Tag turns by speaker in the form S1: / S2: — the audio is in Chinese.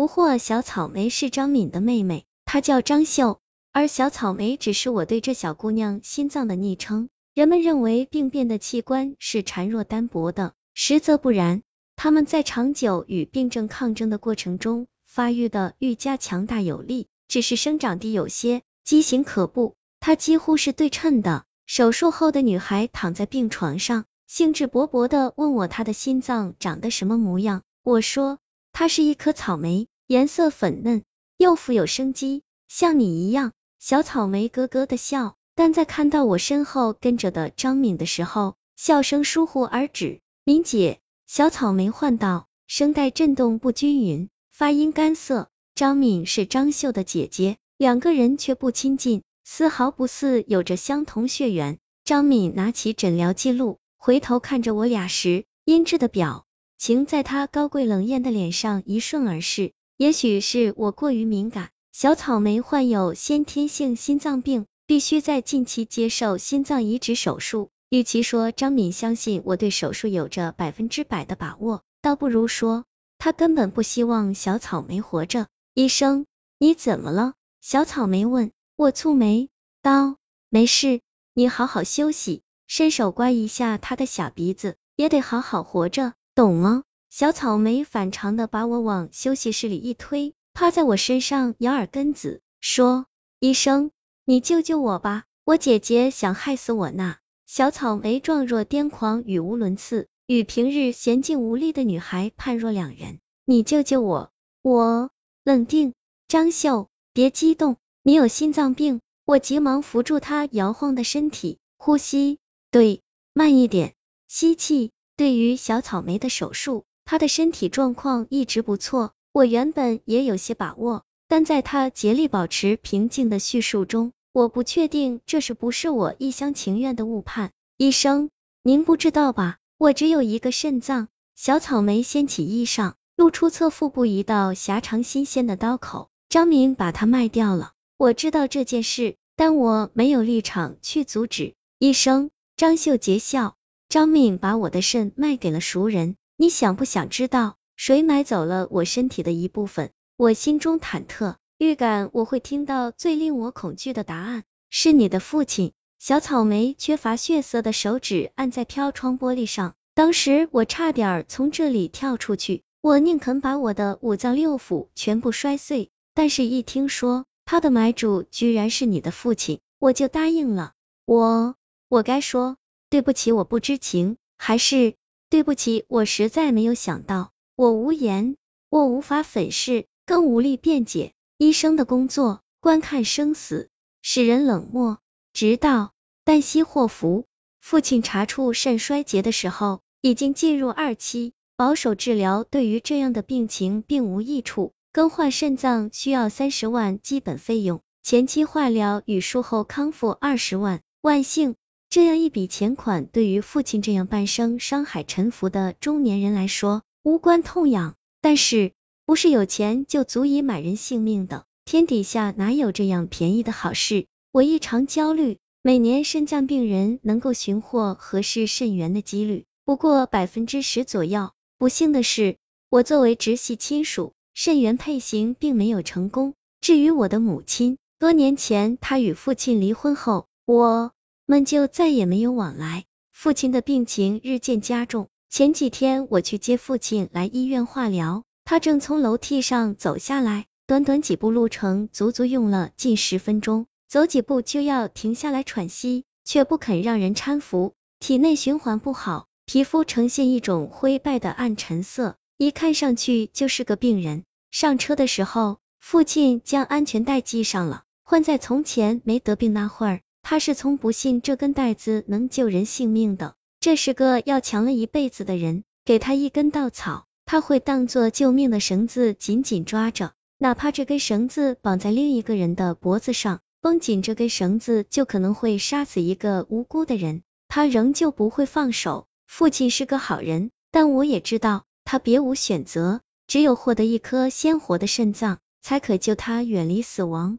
S1: 不惑小草莓是张敏的妹妹，她叫张秀，而小草莓只是我对这小姑娘心脏的昵称。人们认为病变的器官是孱弱单薄的，实则不然，他们在长久与病症抗争的过程中，发育的愈加强大有力，只是生长地有些畸形可怖。它几乎是对称的。手术后的女孩躺在病床上，兴致勃勃的问我她的心脏长得什么模样。我说，它是一颗草莓，颜色粉嫩，又富有生机，像你一样。小草莓咯咯的笑。但在看到我身后跟着的张敏的时候，笑声疏忽而止。敏姐，小草莓唤道，声带震动不均匀，发音干涩。张敏是张秀的姐姐，两个人却不亲近，丝毫不似有着相同血缘。张敏拿起诊疗记录，回头看着我俩时，阴鸷的表情在她高贵冷艳的脸上一瞬而逝。也许是我过于敏感，小草莓患有先天性心脏病。必须在近期接受心脏移植手术。与其说张敏相信我对手术有着百分之百的把握，倒不如说他根本不希望小草莓活着。医生，你怎么了？小草莓问。我蹙眉道，没事，你好好休息，伸手刮一下他的小鼻子，也得好好活着，懂吗？小草莓反常的把我往休息室里一推，趴在我身上咬耳根子，说：“医生。”你救救我吧，我姐姐想害死我呢。小草莓状若癫狂，语无伦次，与平日娴静无力的女孩判若两人。你救救我，我冷静。张秀，别激动，你有心脏病。我急忙扶住她摇晃的身体，呼吸，对，慢一点，吸气。对于小草莓的手术，他的身体状况一直不错，我原本也有些把握，但在他竭力保持平静的叙述中。我不确定这是不是我一厢情愿的误判。医生，您不知道吧？我只有一个肾脏。小草莓掀起衣裳，露出侧腹部一道狭长新鲜的刀口。张敏把它卖掉了。我知道这件事，但我没有立场去阻止。医生，张秀杰笑。张敏把我的肾卖给了熟人。你想不想知道谁买走了我身体的一部分？我心中忐忑。预感我会听到最令我恐惧的答案，是你的父亲。小草莓缺乏血色的手指按在飘窗玻璃上，当时我差点从这里跳出去，我宁肯把我的五脏六腑全部摔碎，但是一听说他的买主居然是你的父亲，我就答应了。我，我该说对不起，我不知情，还是对不起，我实在没有想到。我无言，我无法粉饰，更无力辩解。医生的工作，观看生死，使人冷漠。直到旦夕祸福，父亲查出肾衰竭的时候，已经进入二期，保守治疗对于这样的病情并无益处。更换肾脏需要三十万基本费用，前期化疗与术后康复二十万。万幸，这样一笔钱款对于父亲这样半生商海沉浮的中年人来说无关痛痒，但是。不是有钱就足以买人性命的，天底下哪有这样便宜的好事？我异常焦虑，每年肾脏病人能够寻获合适肾源的几率不过百分之十左右。不幸的是，我作为直系亲属，肾源配型并没有成功。至于我的母亲，多年前她与父亲离婚后，我们就再也没有往来。父亲的病情日渐加重，前几天我去接父亲来医院化疗。他正从楼梯上走下来，短短几步路程，足足用了近十分钟。走几步就要停下来喘息，却不肯让人搀扶。体内循环不好，皮肤呈现一种灰败的暗沉色，一看上去就是个病人。上车的时候，父亲将安全带系上了。换在从前没得病那会儿，他是从不信这根带子能救人性命的。这是个要强了一辈子的人，给他一根稻草。他会当做救命的绳子紧紧抓着，哪怕这根绳子绑在另一个人的脖子上，绷紧这根绳子就可能会杀死一个无辜的人，他仍旧不会放手。父亲是个好人，但我也知道他别无选择，只有获得一颗鲜活的肾脏，才可救他远离死亡。